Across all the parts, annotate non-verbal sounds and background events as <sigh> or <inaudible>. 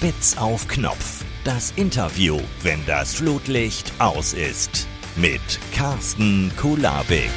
Spitz auf Knopf. Das Interview, wenn das Flutlicht aus ist. Mit Carsten Kulabik.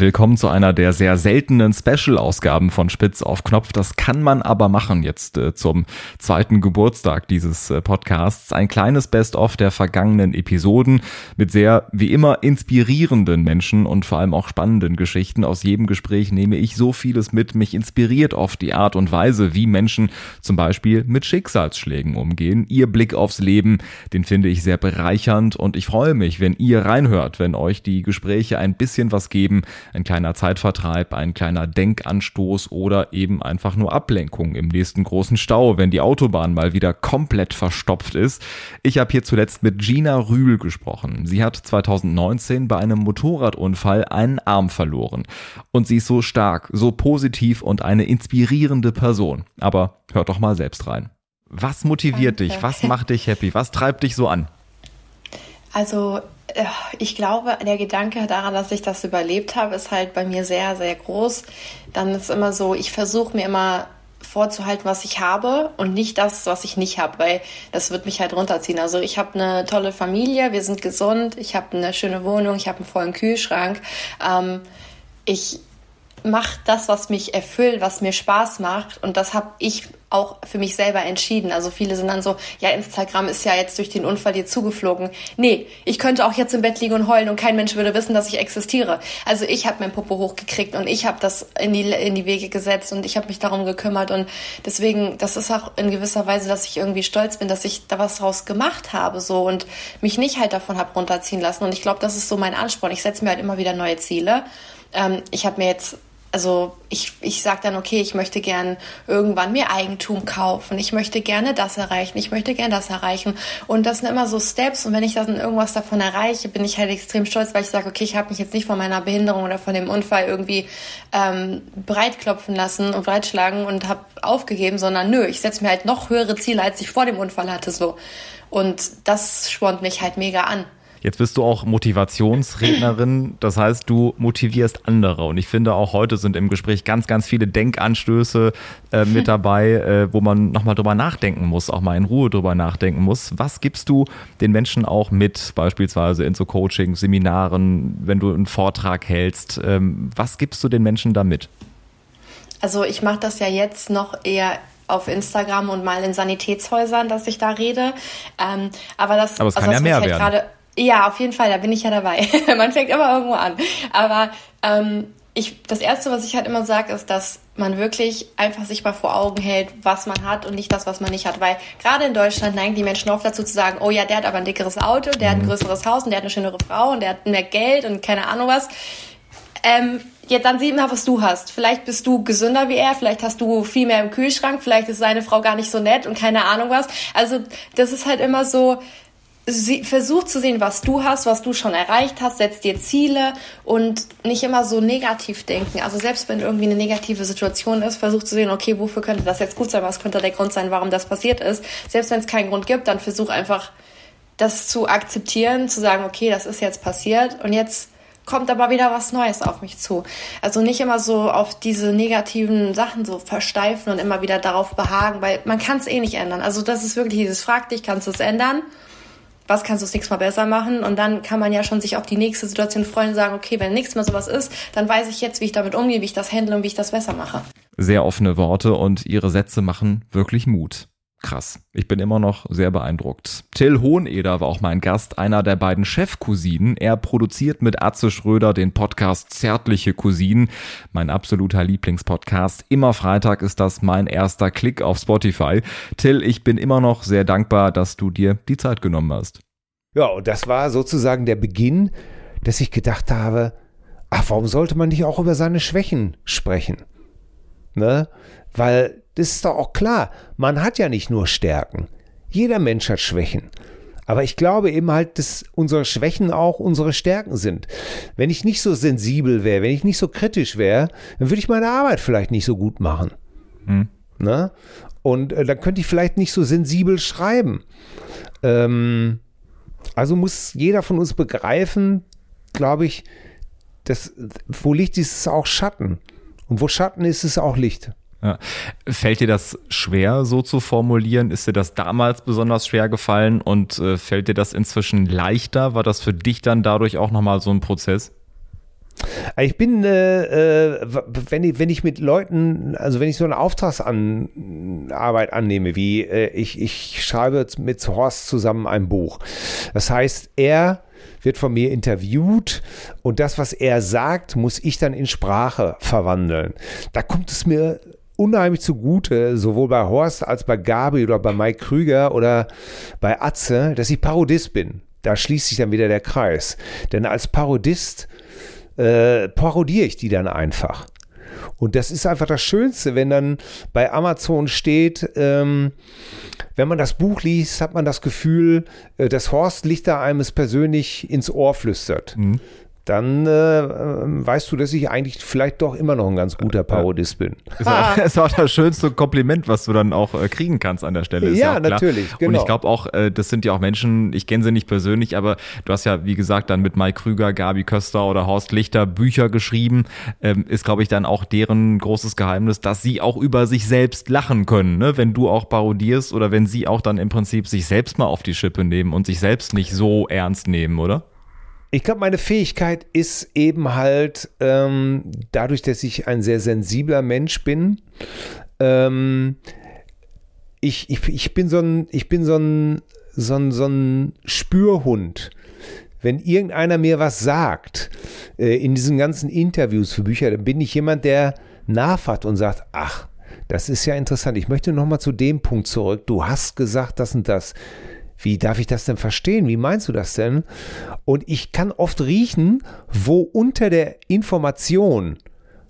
Willkommen zu einer der sehr seltenen Special-Ausgaben von Spitz auf Knopf. Das kann man aber machen jetzt äh, zum zweiten Geburtstag dieses äh, Podcasts. Ein kleines Best-of der vergangenen Episoden mit sehr, wie immer, inspirierenden Menschen und vor allem auch spannenden Geschichten. Aus jedem Gespräch nehme ich so vieles mit. Mich inspiriert oft die Art und Weise, wie Menschen zum Beispiel mit Schicksalsschlägen umgehen. Ihr Blick aufs Leben, den finde ich sehr bereichernd und ich freue mich, wenn ihr reinhört, wenn euch die Gespräche ein bisschen was geben, ein kleiner Zeitvertreib, ein kleiner Denkanstoß oder eben einfach nur Ablenkung im nächsten großen Stau, wenn die Autobahn mal wieder komplett verstopft ist. Ich habe hier zuletzt mit Gina Rühl gesprochen. Sie hat 2019 bei einem Motorradunfall einen Arm verloren. Und sie ist so stark, so positiv und eine inspirierende Person. Aber hört doch mal selbst rein. Was motiviert Danke. dich? Was macht dich happy? Was treibt dich so an? Also ich glaube, der Gedanke daran, dass ich das überlebt habe, ist halt bei mir sehr, sehr groß. Dann ist immer so, ich versuche mir immer vorzuhalten, was ich habe und nicht das, was ich nicht habe, weil das wird mich halt runterziehen. Also ich habe eine tolle Familie, wir sind gesund, ich habe eine schöne Wohnung, ich habe einen vollen Kühlschrank. Ähm, ich mache das, was mich erfüllt, was mir Spaß macht und das habe ich auch für mich selber entschieden. Also viele sind dann so, ja, Instagram ist ja jetzt durch den Unfall dir zugeflogen. Nee, ich könnte auch jetzt im Bett liegen und heulen und kein Mensch würde wissen, dass ich existiere. Also ich habe mein Popo hochgekriegt und ich habe das in die, in die Wege gesetzt und ich habe mich darum gekümmert und deswegen, das ist auch in gewisser Weise, dass ich irgendwie stolz bin, dass ich da was draus gemacht habe so und mich nicht halt davon habe runterziehen lassen und ich glaube, das ist so mein Ansporn. Ich setze mir halt immer wieder neue Ziele. Ähm, ich habe mir jetzt also ich, ich sage dann, okay, ich möchte gern irgendwann mir Eigentum kaufen, ich möchte gerne das erreichen, ich möchte gerne das erreichen. Und das sind immer so Steps und wenn ich dann irgendwas davon erreiche, bin ich halt extrem stolz, weil ich sage, okay, ich habe mich jetzt nicht von meiner Behinderung oder von dem Unfall irgendwie ähm, breitklopfen lassen und breitschlagen und habe aufgegeben, sondern nö, ich setze mir halt noch höhere Ziele, als ich vor dem Unfall hatte. so. Und das spornt mich halt mega an. Jetzt bist du auch Motivationsrednerin, das heißt, du motivierst andere. Und ich finde auch heute sind im Gespräch ganz, ganz viele Denkanstöße äh, <laughs> mit dabei, äh, wo man nochmal drüber nachdenken muss, auch mal in Ruhe drüber nachdenken muss. Was gibst du den Menschen auch mit, beispielsweise in so Coaching, Seminaren, wenn du einen Vortrag hältst? Ähm, was gibst du den Menschen da mit? Also ich mache das ja jetzt noch eher auf Instagram und mal in Sanitätshäusern, dass ich da rede. Ähm, aber das, aber es kann also, ja mehr halt werden. Ja, auf jeden Fall, da bin ich ja dabei. <laughs> man fängt immer irgendwo an. Aber ähm, ich, das Erste, was ich halt immer sage, ist, dass man wirklich einfach sich mal vor Augen hält, was man hat und nicht das, was man nicht hat. Weil gerade in Deutschland neigen die Menschen oft dazu zu sagen, oh ja, der hat aber ein dickeres Auto, der hat ein mhm. größeres Haus und der hat eine schönere Frau und der hat mehr Geld und keine Ahnung was. Ähm, jetzt dann sieh mal, was du hast. Vielleicht bist du gesünder wie er, vielleicht hast du viel mehr im Kühlschrank, vielleicht ist seine Frau gar nicht so nett und keine Ahnung was. Also das ist halt immer so, versuch zu sehen, was du hast, was du schon erreicht hast, setz dir Ziele und nicht immer so negativ denken. Also selbst wenn irgendwie eine negative Situation ist, versuch zu sehen, okay, wofür könnte das jetzt gut sein, was könnte der Grund sein, warum das passiert ist. Selbst wenn es keinen Grund gibt, dann versuch einfach das zu akzeptieren, zu sagen, okay, das ist jetzt passiert und jetzt kommt aber wieder was Neues auf mich zu. Also nicht immer so auf diese negativen Sachen so versteifen und immer wieder darauf behagen, weil man kann es eh nicht ändern. Also das ist wirklich dieses Frag dich, kannst du es ändern? Was kannst du das nächste Mal besser machen? Und dann kann man ja schon sich auf die nächste Situation freuen und sagen, okay, wenn nächstes Mal sowas ist, dann weiß ich jetzt, wie ich damit umgehe, wie ich das handle und wie ich das besser mache. Sehr offene Worte und ihre Sätze machen wirklich Mut. Krass. Ich bin immer noch sehr beeindruckt. Till Hoheneder war auch mein Gast, einer der beiden Chefcousinen. Er produziert mit Atze Schröder den Podcast Zärtliche Cousinen, mein absoluter Lieblingspodcast. Immer Freitag ist das mein erster Klick auf Spotify. Till, ich bin immer noch sehr dankbar, dass du dir die Zeit genommen hast. Ja, und das war sozusagen der Beginn, dass ich gedacht habe, ach, warum sollte man nicht auch über seine Schwächen sprechen? Ne? Weil das ist doch auch klar. Man hat ja nicht nur Stärken. Jeder Mensch hat Schwächen. Aber ich glaube eben halt, dass unsere Schwächen auch unsere Stärken sind. Wenn ich nicht so sensibel wäre, wenn ich nicht so kritisch wäre, dann würde ich meine Arbeit vielleicht nicht so gut machen. Hm. Ne? Und äh, dann könnte ich vielleicht nicht so sensibel schreiben. Ähm, also muss jeder von uns begreifen, glaube ich, dass wo Licht ist, ist auch Schatten. Und wo Schatten ist, ist auch Licht. Ja. Fällt dir das schwer, so zu formulieren? Ist dir das damals besonders schwer gefallen und äh, fällt dir das inzwischen leichter? War das für dich dann dadurch auch nochmal so ein Prozess? Ich bin, äh, äh, wenn, ich, wenn ich mit Leuten, also wenn ich so eine Auftragsarbeit annehme, wie äh, ich, ich schreibe mit Horst zusammen ein Buch. Das heißt, er wird von mir interviewt und das, was er sagt, muss ich dann in Sprache verwandeln. Da kommt es mir unheimlich zugute, sowohl bei Horst als bei Gabi oder bei Mike Krüger oder bei Atze, dass ich Parodist bin. Da schließt sich dann wieder der Kreis. Denn als Parodist äh, parodiere ich die dann einfach. Und das ist einfach das Schönste, wenn dann bei Amazon steht, ähm, wenn man das Buch liest, hat man das Gefühl, äh, dass Horst Lichter einem es persönlich ins Ohr flüstert. Mhm dann äh, weißt du, dass ich eigentlich vielleicht doch immer noch ein ganz guter Parodist bin. Ist <laughs> auch, ist auch das schönste Kompliment, was du dann auch äh, kriegen kannst an der Stelle. ja, ja natürlich. Genau. Und ich glaube auch, äh, das sind ja auch Menschen, ich kenne sie nicht persönlich, aber du hast ja, wie gesagt, dann mit Mike Krüger, Gabi Köster oder Horst Lichter Bücher geschrieben. Ähm, ist, glaube ich, dann auch deren großes Geheimnis, dass sie auch über sich selbst lachen können, ne? wenn du auch parodierst oder wenn sie auch dann im Prinzip sich selbst mal auf die Schippe nehmen und sich selbst nicht so ernst nehmen, oder? Ich glaube, meine Fähigkeit ist eben halt ähm, dadurch, dass ich ein sehr sensibler Mensch bin. Ähm, ich, ich, ich bin so ein, ich bin so ein, so ein, so ein Spürhund. Wenn irgendeiner mir was sagt äh, in diesen ganzen Interviews für Bücher, dann bin ich jemand, der nachfragt und sagt, ach, das ist ja interessant. Ich möchte noch mal zu dem Punkt zurück. Du hast gesagt das und das wie darf ich das denn verstehen? Wie meinst du das denn? Und ich kann oft riechen, wo unter der Information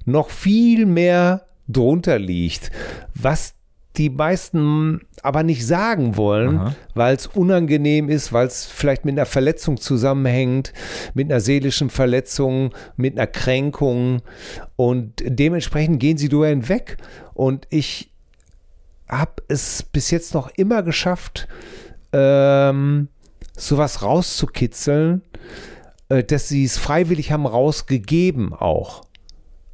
noch viel mehr drunter liegt, was die meisten aber nicht sagen wollen, weil es unangenehm ist, weil es vielleicht mit einer Verletzung zusammenhängt, mit einer seelischen Verletzung, mit einer Kränkung und dementsprechend gehen sie drüber hinweg und ich habe es bis jetzt noch immer geschafft, ähm, sowas rauszukitzeln, äh, dass sie es freiwillig haben rausgegeben auch.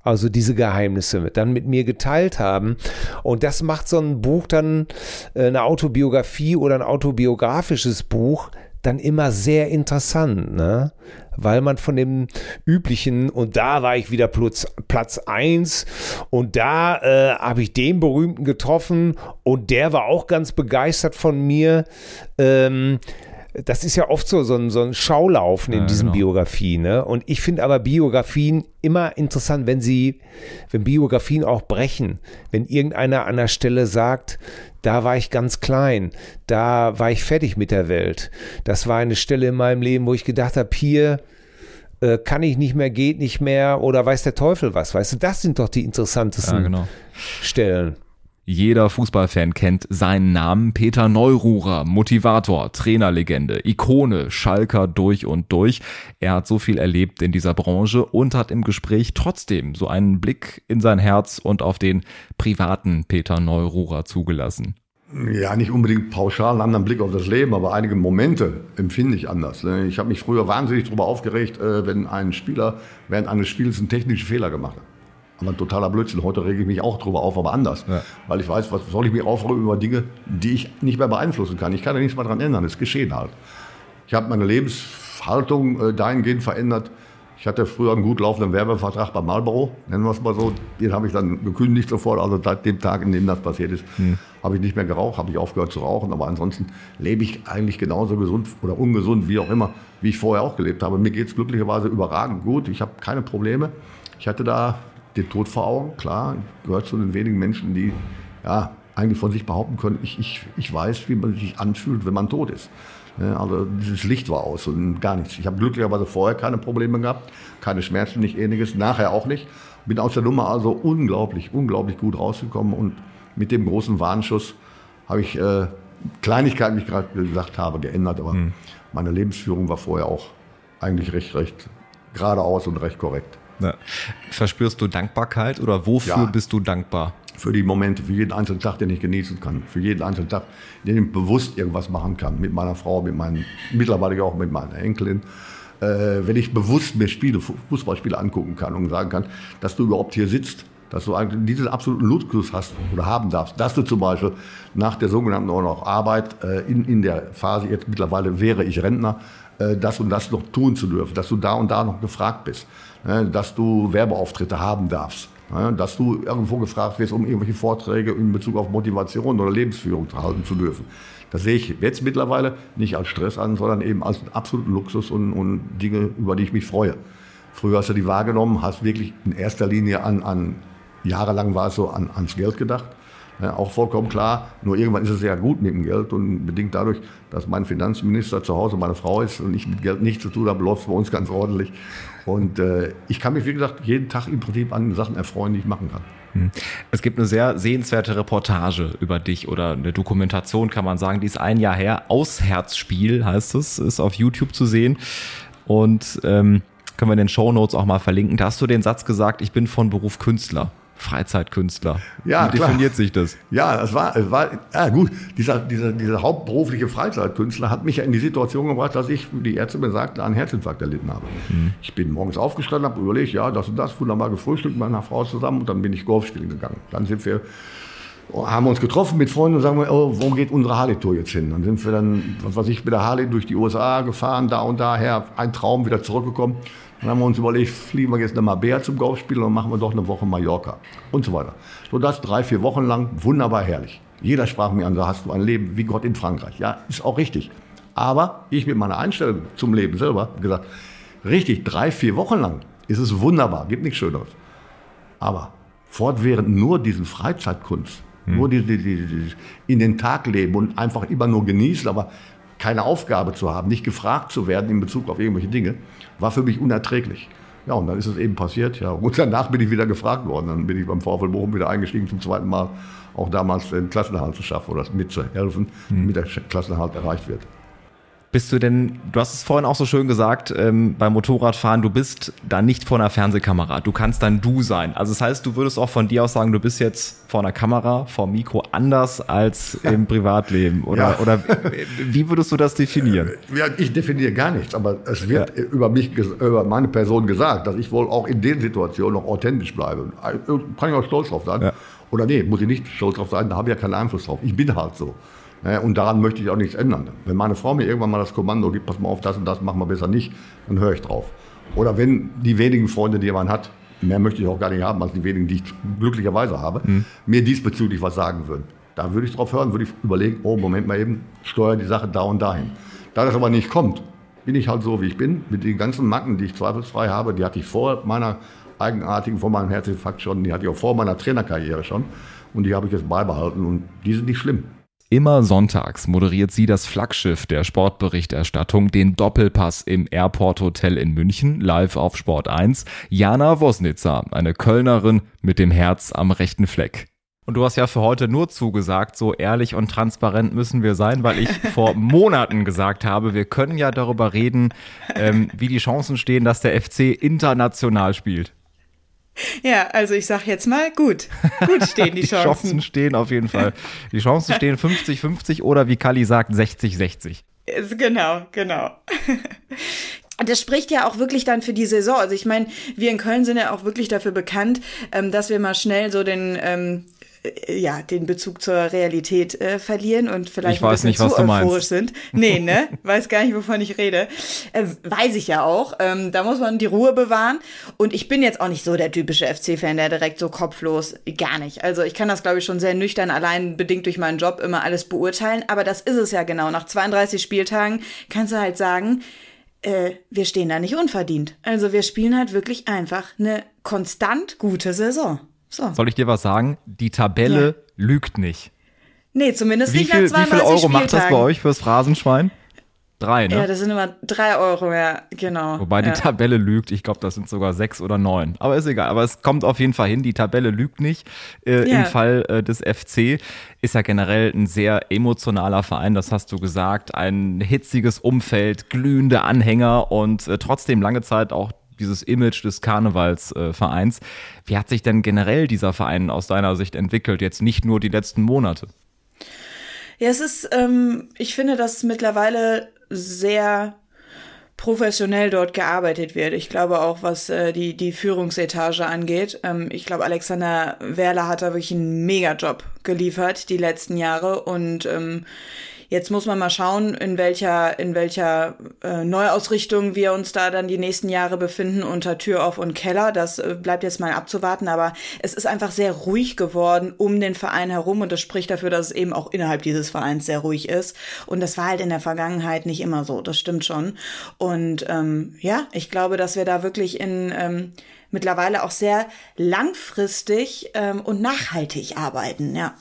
Also diese Geheimnisse dann mit mir geteilt haben. Und das macht so ein Buch dann, äh, eine Autobiografie oder ein autobiografisches Buch, dann immer sehr interessant, ne? weil man von dem üblichen, und da war ich wieder Platz, Platz 1 und da äh, habe ich den berühmten getroffen und der war auch ganz begeistert von mir. Ähm, das ist ja oft so, so ein, so ein Schaulaufen in ja, diesen genau. Biografien. Ne? Und ich finde aber Biografien immer interessant, wenn sie, wenn Biografien auch brechen. Wenn irgendeiner an der Stelle sagt, da war ich ganz klein, da war ich fertig mit der Welt. Das war eine Stelle in meinem Leben, wo ich gedacht habe, hier äh, kann ich nicht mehr, geht nicht mehr oder weiß der Teufel was. Weißt du, das sind doch die interessantesten ja, genau. Stellen. Jeder Fußballfan kennt seinen Namen. Peter Neururer, Motivator, Trainerlegende, Ikone, Schalker durch und durch. Er hat so viel erlebt in dieser Branche und hat im Gespräch trotzdem so einen Blick in sein Herz und auf den privaten Peter Neururer zugelassen. Ja, nicht unbedingt pauschal einen anderen Blick auf das Leben, aber einige Momente empfinde ich anders. Ne? Ich habe mich früher wahnsinnig darüber aufgeregt, äh, wenn ein Spieler während eines Spiels einen technischen Fehler gemacht hat. Aber ein totaler Blödsinn. Heute rege ich mich auch drüber auf, aber anders. Ja. Weil ich weiß, was soll ich mich aufregen über Dinge, die ich nicht mehr beeinflussen kann. Ich kann ja nichts mehr daran ändern. Es ist geschehen halt. Ich habe meine Lebenshaltung äh, dahingehend verändert. Ich hatte früher einen gut laufenden Werbevertrag bei Marlboro, nennen wir es mal so. Den habe ich dann gekündigt sofort. Also seit dem Tag, in dem das passiert ist, hm. habe ich nicht mehr geraucht, habe ich aufgehört zu rauchen. Aber ansonsten lebe ich eigentlich genauso gesund oder ungesund, wie auch immer, wie ich vorher auch gelebt habe. Mir geht es glücklicherweise überragend gut. Ich habe keine Probleme. Ich hatte da den Tod vor Augen, klar. Ich gehöre zu den wenigen Menschen, die ja, eigentlich von sich behaupten können, ich, ich, ich weiß, wie man sich anfühlt, wenn man tot ist. Also dieses Licht war aus und gar nichts. Ich habe glücklicherweise vorher keine Probleme gehabt, keine Schmerzen, nicht ähnliches, nachher auch nicht. Bin aus der Nummer also unglaublich, unglaublich gut rausgekommen und mit dem großen Warnschuss habe ich äh, Kleinigkeiten, wie ich gerade gesagt habe, geändert, aber mhm. meine Lebensführung war vorher auch eigentlich recht, recht geradeaus und recht korrekt. Ja. Verspürst du Dankbarkeit oder wofür ja. bist du dankbar? Für die Momente, für jeden einzelnen Tag, den ich genießen kann. Für jeden einzelnen Tag, den ich bewusst irgendwas machen kann. Mit meiner Frau, mit meinen, mittlerweile auch mit meiner Enkelin. Äh, wenn ich bewusst mir Spiele, Fußballspiele angucken kann und sagen kann, dass du überhaupt hier sitzt dass du diesen absoluten Luxus hast oder haben darfst, dass du zum Beispiel nach der sogenannten auch Arbeit äh, in, in der Phase, jetzt mittlerweile wäre ich Rentner, äh, das und das noch tun zu dürfen, dass du da und da noch gefragt bist, ne, dass du Werbeauftritte haben darfst, ne, dass du irgendwo gefragt wirst, um irgendwelche Vorträge in Bezug auf Motivation oder Lebensführung halten zu dürfen. Das sehe ich jetzt mittlerweile nicht als Stress an, sondern eben als absoluten Luxus und, und Dinge, über die ich mich freue. Früher hast du die wahrgenommen, hast wirklich in erster Linie an, an jahrelang war es so an, ans Geld gedacht. Ja, auch vollkommen klar, nur irgendwann ist es sehr gut mit dem Geld und bedingt dadurch, dass mein Finanzminister zu Hause meine Frau ist und ich mit Geld nichts zu tun habe, läuft es bei uns ganz ordentlich. Und äh, ich kann mich, wie gesagt, jeden Tag im Prinzip an Sachen erfreuen, die ich machen kann. Hm. Es gibt eine sehr sehenswerte Reportage über dich oder eine Dokumentation, kann man sagen, die ist ein Jahr her. Ausherzspiel heißt es, ist auf YouTube zu sehen. Und ähm, können wir in den Show Notes auch mal verlinken. Da hast du den Satz gesagt, ich bin von Beruf Künstler. Freizeitkünstler. Ja, Wie definiert klar. sich das? Ja, das war, es war ja gut. Dieser, dieser, dieser hauptberufliche Freizeitkünstler hat mich ja in die Situation gebracht, dass ich, wie die Ärzte mir sagten, einen Herzinfarkt erlitten habe. Mhm. Ich bin morgens aufgestanden, habe überlegt, ja, das und das, wunderbar gefrühstückt mit meiner Frau zusammen und dann bin ich Golf spielen gegangen. Dann sind wir haben uns getroffen mit Freunden und sagen wir, oh, wo geht unsere Harley-Tour jetzt hin? Dann sind wir dann, was weiß ich, mit der Harley durch die USA gefahren, da und daher, ein Traum, wieder zurückgekommen. Dann haben wir uns überlegt, fliegen wir jetzt nach Marbella zum Golfspiel und machen wir doch eine Woche Mallorca und so weiter. So das drei, vier Wochen lang, wunderbar herrlich. Jeder sprach mir an, da hast du ein Leben wie Gott in Frankreich. Ja, ist auch richtig. Aber ich mit meiner Einstellung zum Leben selber gesagt, richtig, drei, vier Wochen lang ist es wunderbar, gibt nichts Schöneres. Aber fortwährend nur diesen Freizeitkunst, hm. nur die, die, die, die, in den Tag leben und einfach immer nur genießen, aber keine Aufgabe zu haben, nicht gefragt zu werden in Bezug auf irgendwelche Dinge, war für mich unerträglich. Ja, und dann ist es eben passiert. Ja, und <laughs> danach bin ich wieder gefragt worden. Dann bin ich beim VfL Bochum wieder eingestiegen zum zweiten Mal, auch damals den Klassenerhalt zu schaffen oder mitzuhelfen, mhm. damit der Klassenerhalt erreicht wird. Bist du denn, du hast es vorhin auch so schön gesagt, ähm, beim Motorradfahren, du bist da nicht vor einer Fernsehkamera. Du kannst dann du sein. Also das heißt, du würdest auch von dir aus sagen, du bist jetzt vor einer Kamera, vor dem Mikro anders als im Privatleben. Oder, ja. oder wie würdest du das definieren? Ja, ich definiere gar nichts, aber es wird ja. über mich, über meine Person gesagt, dass ich wohl auch in den Situationen noch authentisch bleibe. Kann ich auch stolz drauf sein. Oder nee, muss ich nicht stolz drauf sein, da habe ich ja keinen Einfluss drauf. Ich bin halt so. Und daran möchte ich auch nichts ändern. Wenn meine Frau mir irgendwann mal das Kommando gibt, pass mal auf, das und das machen wir besser nicht, dann höre ich drauf. Oder wenn die wenigen Freunde, die man hat, mehr möchte ich auch gar nicht haben, als die wenigen, die ich glücklicherweise habe, mhm. mir diesbezüglich was sagen würden. Da würde ich drauf hören, würde ich überlegen, oh, Moment mal eben, steuere die Sache da und dahin. Da das aber nicht kommt, bin ich halt so, wie ich bin. Mit den ganzen Macken, die ich zweifelsfrei habe, die hatte ich vor meiner eigenartigen, vor meinem Herzinfarkt schon, die hatte ich auch vor meiner Trainerkarriere schon. Und die habe ich jetzt beibehalten und die sind nicht schlimm. Immer sonntags moderiert sie das Flaggschiff der Sportberichterstattung, den Doppelpass im Airport Hotel in München, live auf Sport 1. Jana Wosnitzer, eine Kölnerin mit dem Herz am rechten Fleck. Und du hast ja für heute nur zugesagt, so ehrlich und transparent müssen wir sein, weil ich <laughs> vor Monaten gesagt habe, wir können ja darüber reden, ähm, wie die Chancen stehen, dass der FC international spielt. Ja, also ich sag jetzt mal, gut. Gut stehen die, <laughs> die Chancen. Die Chancen stehen auf jeden Fall. Die Chancen <laughs> stehen 50-50 oder wie Kali sagt, 60-60. Genau, genau. Das spricht ja auch wirklich dann für die Saison. Also ich meine, wir in Köln sind ja auch wirklich dafür bekannt, ähm, dass wir mal schnell so den ähm, äh, ja, den Bezug zur Realität äh, verlieren und vielleicht ich weiß ein bisschen nicht, zu euphorisch sind. Nee, ne? <laughs> weiß gar nicht, wovon ich rede. Äh, weiß ich ja auch. Ähm, da muss man die Ruhe bewahren. Und ich bin jetzt auch nicht so der typische FC-Fan, der direkt so kopflos, gar nicht. Also ich kann das, glaube ich, schon sehr nüchtern, allein bedingt durch meinen Job immer alles beurteilen. Aber das ist es ja genau. Nach 32 Spieltagen kannst du halt sagen, äh, wir stehen da nicht unverdient. Also wir spielen halt wirklich einfach eine konstant gute Saison. So. Soll ich dir was sagen? Die Tabelle ja. lügt nicht. Nee, zumindest wie nicht viel, nach 32 Wie viel Euro Spieltagen. macht das bei euch fürs Phrasenschwein? Drei, ne? Ja, das sind immer drei Euro, ja, genau. Wobei ja. die Tabelle lügt. Ich glaube, das sind sogar sechs oder neun. Aber ist egal. Aber es kommt auf jeden Fall hin. Die Tabelle lügt nicht. Äh, ja. Im Fall äh, des FC ist ja generell ein sehr emotionaler Verein. Das hast du gesagt. Ein hitziges Umfeld, glühende Anhänger und äh, trotzdem lange Zeit auch dieses Image des Karnevalsvereins. Äh, Wie hat sich denn generell dieser Verein aus deiner Sicht entwickelt, jetzt nicht nur die letzten Monate? Ja, es ist, ähm, ich finde das mittlerweile sehr professionell dort gearbeitet wird. Ich glaube auch, was äh, die, die Führungsetage angeht. Ähm, ich glaube, Alexander Werler hat da wirklich einen Mega-Job geliefert die letzten Jahre und ähm, Jetzt muss man mal schauen, in welcher, in welcher äh, Neuausrichtung wir uns da dann die nächsten Jahre befinden unter Tür auf und Keller. Das äh, bleibt jetzt mal abzuwarten, aber es ist einfach sehr ruhig geworden um den Verein herum und das spricht dafür, dass es eben auch innerhalb dieses Vereins sehr ruhig ist. Und das war halt in der Vergangenheit nicht immer so, das stimmt schon. Und ähm, ja, ich glaube, dass wir da wirklich in ähm, mittlerweile auch sehr langfristig ähm, und nachhaltig arbeiten, ja.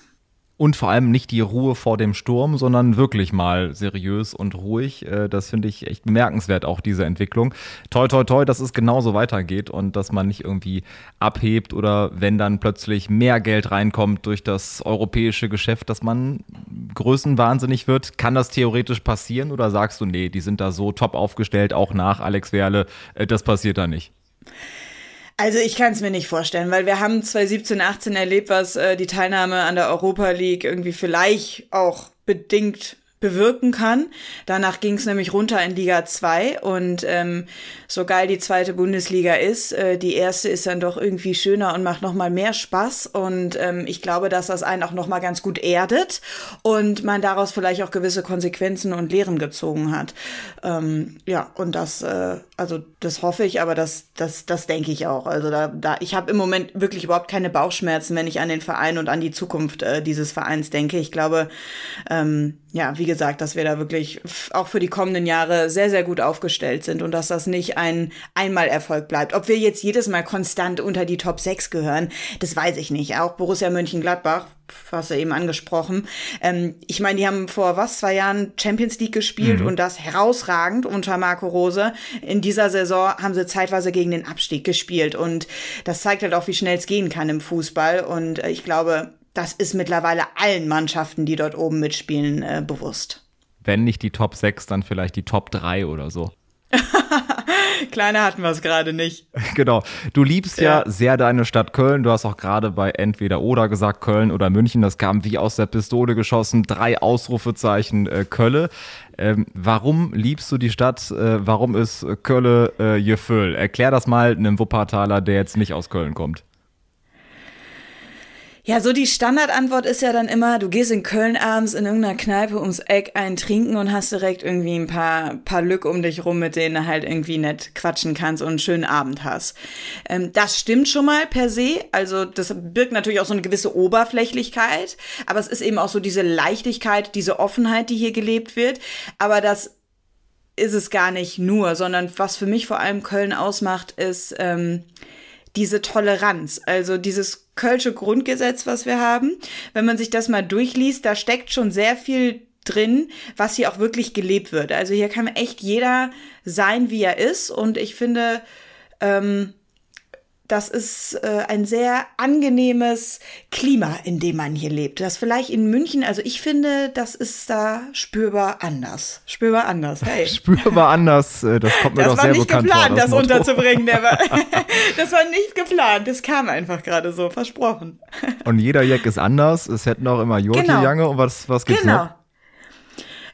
Und vor allem nicht die Ruhe vor dem Sturm, sondern wirklich mal seriös und ruhig. Äh, das finde ich echt bemerkenswert, auch diese Entwicklung. Toi, toi, toi, dass es genauso weitergeht und dass man nicht irgendwie abhebt oder wenn dann plötzlich mehr Geld reinkommt durch das europäische Geschäft, dass man größenwahnsinnig wird. Kann das theoretisch passieren oder sagst du, nee, die sind da so top aufgestellt, auch nach Alex Werle, äh, das passiert da nicht? Also ich kann es mir nicht vorstellen, weil wir haben 2017, 18 erlebt, was äh, die Teilnahme an der Europa League irgendwie vielleicht auch bedingt bewirken kann. Danach ging es nämlich runter in Liga 2 und ähm, so geil die zweite Bundesliga ist, äh, die erste ist dann doch irgendwie schöner und macht noch mal mehr Spaß und ähm, ich glaube, dass das einen auch noch mal ganz gut erdet und man daraus vielleicht auch gewisse Konsequenzen und Lehren gezogen hat. Ähm, ja, und das, äh, also das hoffe ich, aber das, das, das denke ich auch. Also da, da ich habe im Moment wirklich überhaupt keine Bauchschmerzen, wenn ich an den Verein und an die Zukunft äh, dieses Vereins denke. Ich glaube, ähm, ja, wie gesagt, dass wir da wirklich auch für die kommenden Jahre sehr, sehr gut aufgestellt sind und dass das nicht ein Einmalerfolg bleibt. Ob wir jetzt jedes Mal konstant unter die Top 6 gehören, das weiß ich nicht. Auch Borussia Mönchengladbach, hast du eben angesprochen. Ähm, ich meine, die haben vor was, zwei Jahren Champions League gespielt mhm. und das herausragend unter Marco Rose. In dieser Saison haben sie zeitweise gegen den Abstieg gespielt und das zeigt halt auch, wie schnell es gehen kann im Fußball und äh, ich glaube, das ist mittlerweile allen Mannschaften, die dort oben mitspielen, äh, bewusst. Wenn nicht die Top 6, dann vielleicht die Top 3 oder so. <laughs> Kleiner hatten wir es gerade nicht. <laughs> Genau. Du liebst ja. ja. sehr deine Stadt Köln. Du hast auch gerade bei entweder oder gesagt, Köln oder München. Das kam wie aus der Pistole geschossen. Drei Ausrufezeichen äh, Kölle. Ähm, warum liebst du die Stadt? Äh, warum ist Kölle äh, Gefühl? Erklär das mal einem Wuppertaler, der jetzt nicht aus Köln kommt. Ja, so die Standardantwort ist ja dann immer, du gehst in Köln abends in irgendeiner Kneipe ums Eck ein trinken und hast direkt irgendwie ein paar, paar Lück um dich rum, mit denen du halt irgendwie nett quatschen kannst und einen schönen Abend hast. Ähm, das stimmt schon mal per se. Also das birgt natürlich auch so eine gewisse Oberflächlichkeit, aber es ist eben auch so diese Leichtigkeit, diese Offenheit, die hier gelebt wird. Aber das ist es gar nicht nur, sondern was für mich vor allem Köln ausmacht, ist ähm, diese Toleranz, also dieses Kölsche Grundgesetz, was wir haben. Wenn man sich das mal durchliest, da steckt schon sehr viel drin, was hier auch wirklich gelebt wird. Also hier kann echt jeder sein, wie er ist. Und ich finde, ähm, das ist äh, ein sehr angenehmes Klima, in dem man hier lebt. Das vielleicht in München, also ich finde, das ist da spürbar anders. Spürbar anders. Hey. <laughs> spürbar anders, äh, das kommt mir das doch sehr bekannt vor. Das war nicht geplant, das, <laughs> unterzubringen. <laughs> War, das war nicht geplant, das kam einfach gerade so, versprochen. Und jeder Jack ist anders. Es hätten auch immer Jurte genau. Jange und was, was gibt's genau. noch?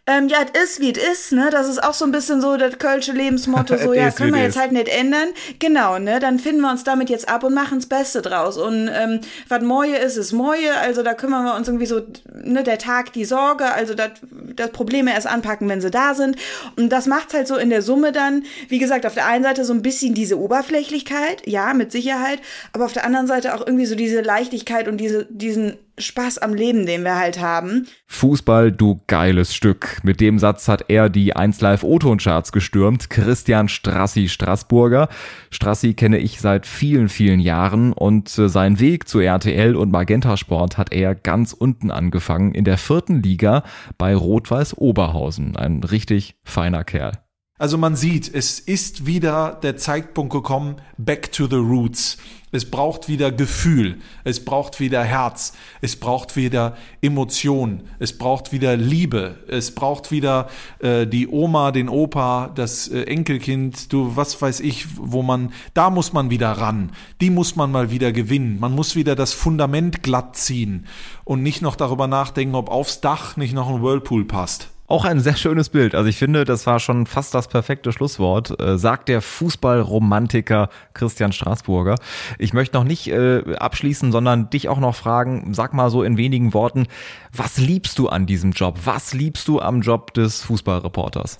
Ähm, ja, es ist, wie es ist, ne? Das ist auch so ein bisschen so das kölsche Lebensmotto, so, <laughs> ja, können wir jetzt halt nicht ändern. Genau, ne? Dann finden wir uns damit jetzt ab und machen das Beste draus. Und ähm, was Moje ist, ist Moje, also da kümmern wir uns irgendwie so, ne, der Tag, die Sorge, also das Probleme erst anpacken, wenn sie da sind. Und das macht's halt so in der Summe dann, wie gesagt, auf der einen Seite so ein bisschen diese Oberflächlichkeit, ja, mit Sicherheit, aber auf der anderen Seite auch irgendwie so diese Leichtigkeit und diese, diesen Spaß am Leben, den wir halt haben. Fußball, du geiles Stück. Mit dem Satz hat er die 1 Live O-Ton-Charts gestürmt. Christian Strassi Straßburger. Strassi kenne ich seit vielen, vielen Jahren und äh, seinen Weg zu RTL und Magenta Sport hat er ganz unten angefangen in der vierten Liga bei Rot-Weiß Oberhausen. Ein richtig feiner Kerl. Also man sieht, es ist wieder der Zeitpunkt gekommen, back to the roots. Es braucht wieder Gefühl, es braucht wieder Herz, es braucht wieder Emotion, es braucht wieder Liebe, es braucht wieder äh, die Oma, den Opa, das äh, Enkelkind, du, was weiß ich, wo man, da muss man wieder ran, die muss man mal wieder gewinnen, man muss wieder das Fundament glatt ziehen und nicht noch darüber nachdenken, ob aufs Dach nicht noch ein Whirlpool passt. Auch ein sehr schönes Bild. Also ich finde, das war schon fast das perfekte Schlusswort, äh, sagt der Fußballromantiker Christian Straßburger. Ich möchte noch nicht äh, abschließen, sondern dich auch noch fragen, sag mal so in wenigen Worten, was liebst du an diesem Job? Was liebst du am Job des Fußballreporters?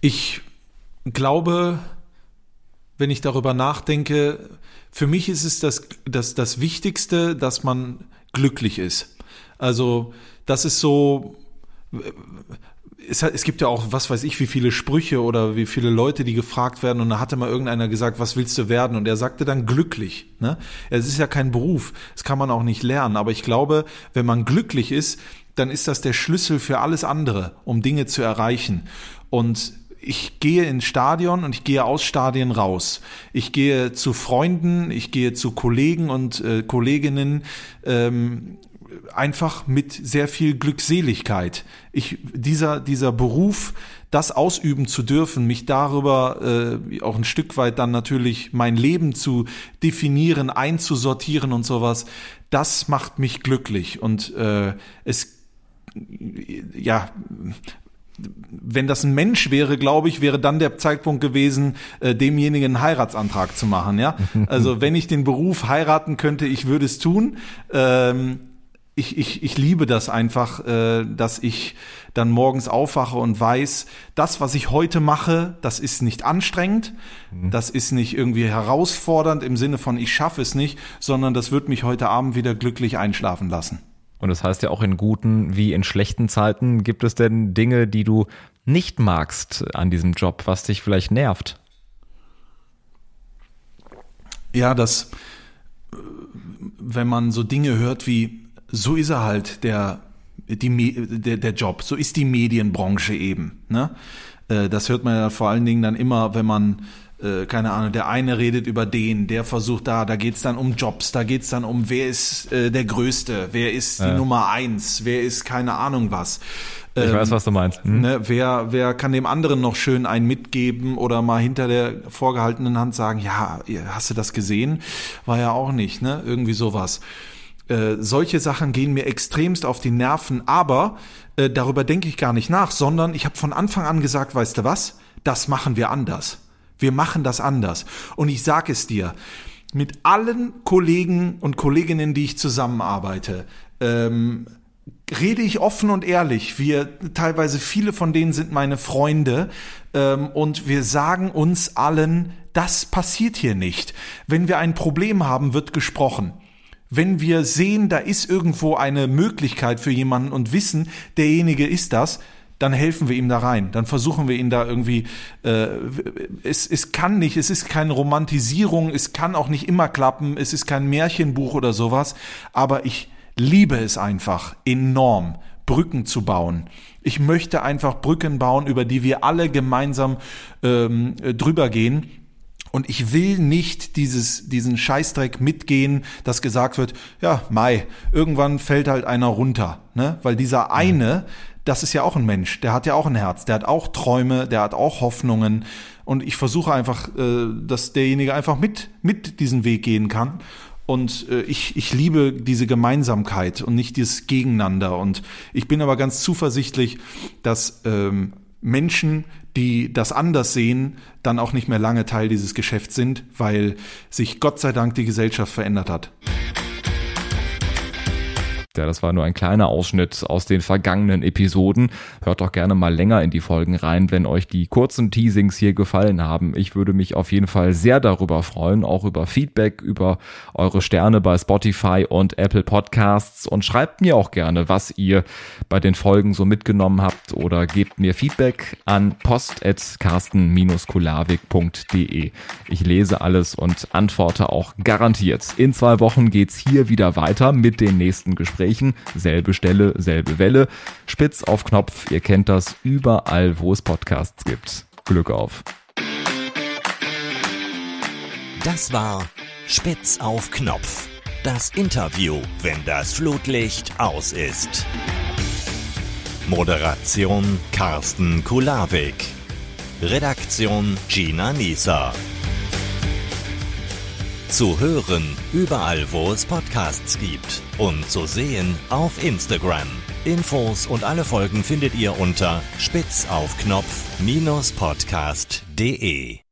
Ich glaube, wenn ich darüber nachdenke, für mich ist es das, das, das Wichtigste, dass man glücklich ist. Also das ist so, es, es, gibt ja auch, was weiß ich, wie viele Sprüche oder wie viele Leute, die gefragt werden und da hatte mal irgendeiner gesagt, was willst du werden? Und er sagte dann glücklich. Ne? Es ist ja kein Beruf, das kann man auch nicht lernen, aber ich glaube, wenn man glücklich ist, dann ist das der Schlüssel für alles andere, um Dinge zu erreichen. Und ich gehe ins Stadion und ich gehe aus Stadien raus. Ich gehe zu Freunden, ich gehe zu Kollegen und äh, Kolleginnen ähm, einfach mit sehr viel Glückseligkeit. Ich, dieser, dieser Beruf, das ausüben zu dürfen, mich darüber äh, auch ein Stück weit dann natürlich mein Leben zu definieren, einzusortieren und sowas, das macht mich glücklich. Und äh, es ja, wenn das ein Mensch wäre, glaube ich, wäre dann der Zeitpunkt gewesen, äh, demjenigen einen Heiratsantrag zu machen. Ja, <laughs> also wenn ich den Beruf heiraten könnte, ich würde es tun. Ähm, ich, ich, ich liebe das einfach, äh, dass ich dann morgens aufwache und weiß, das, was ich heute mache, das ist nicht anstrengend, mhm. das ist nicht irgendwie herausfordernd im Sinne von ich schaffe es nicht, sondern das wird mich heute Abend wieder glücklich einschlafen lassen. Und das heißt ja auch in guten wie in schlechten Zeiten gibt es denn Dinge, die du nicht magst an diesem Job, was dich vielleicht nervt? Ja, das, wenn man so Dinge hört wie so ist er halt, der, die, der, der Job. So ist die Medienbranche eben. Ne? Äh, das hört man ja vor allen Dingen dann immer, wenn man äh, keine Ahnung, der eine redet über den, der versucht da, da geht's dann um Jobs, da geht's dann um, wer ist äh, der Größte, wer ist die ja. Nummer eins, wer ist keine Ahnung was. Ich weiß, was du meinst. Hm? Ne, wer, wer kann dem anderen noch schön einen mitgeben oder mal hinter der vorgehaltenen Hand sagen, ja, hast du das gesehen? War ja auch nicht, ne? Irgendwie sowas. Äh, solche Sachen gehen mir extremst auf die Nerven, aber äh, darüber denke ich gar nicht nach, sondern ich habe von Anfang an gesagt, weißt du was, das machen wir anders. Wir machen das anders. Und ich sage es dir, mit allen Kollegen und Kolleginnen, die ich zusammenarbeite, ähm, rede ich offen und ehrlich. Wir teilweise viele von denen sind meine Freunde ähm, und wir sagen uns allen, das passiert hier nicht. Wenn wir ein Problem haben, wird gesprochen wenn wir sehen, da ist irgendwo eine Möglichkeit für jemanden und wissen, derjenige ist das, dann helfen wir ihm da rein. Dann versuchen wir ihn da irgendwie. Äh, es, es kann nicht, es ist keine Romantisierung, es kann auch nicht immer klappen, es ist kein Märchenbuch oder sowas, aber ich liebe es einfach enorm, Brücken zu bauen. Ich möchte einfach Brücken bauen, über die wir alle gemeinsam ähm, drüber gehen und ich will nicht dieses, diesen Scheißdreck mitgehen, dass gesagt wird, ja, Mai, irgendwann fällt halt einer runter. Ne? Weil dieser eine, das ist ja auch ein Mensch, der hat ja auch ein Herz, der hat auch Träume, der hat auch Hoffnungen. Und ich versuche einfach, äh, dass derjenige einfach mit, mit diesen Weg gehen kann. Und äh, ich, ich liebe diese Gemeinsamkeit und nicht dieses Gegeneinander. Und ich bin aber ganz zuversichtlich, dass ähm, Menschen, die das anders sehen, dann auch nicht mehr lange Teil dieses Geschäfts sind, weil sich Gott sei Dank die Gesellschaft verändert hat. Ja, das war nur ein kleiner Ausschnitt aus den vergangenen Episoden. Hört doch gerne mal länger in die Folgen rein, wenn euch die kurzen Teasings hier gefallen haben. Ich würde mich auf jeden Fall sehr darüber freuen, auch über Feedback, über eure Sterne bei Spotify und Apple Podcasts und schreibt mir auch gerne, was ihr bei den Folgen so mitgenommen habt oder gebt mir Feedback an post.carsten-kulavik.de. Ich lese alles und antworte auch garantiert. In zwei Wochen geht's hier wieder weiter mit den nächsten Gesprächen. Gesprächen. Selbe Stelle, selbe Welle. Spitz auf Knopf. Ihr kennt das überall, wo es Podcasts gibt. Glück auf. Das war Spitz auf Knopf. Das Interview, wenn das Flutlicht aus ist. Moderation Carsten Kulawik. Redaktion Gina Nieser. Zu hören überall, wo es Podcasts gibt und zu sehen auf Instagram. Infos und alle Folgen findet ihr unter spitzaufknopf-podcast.de.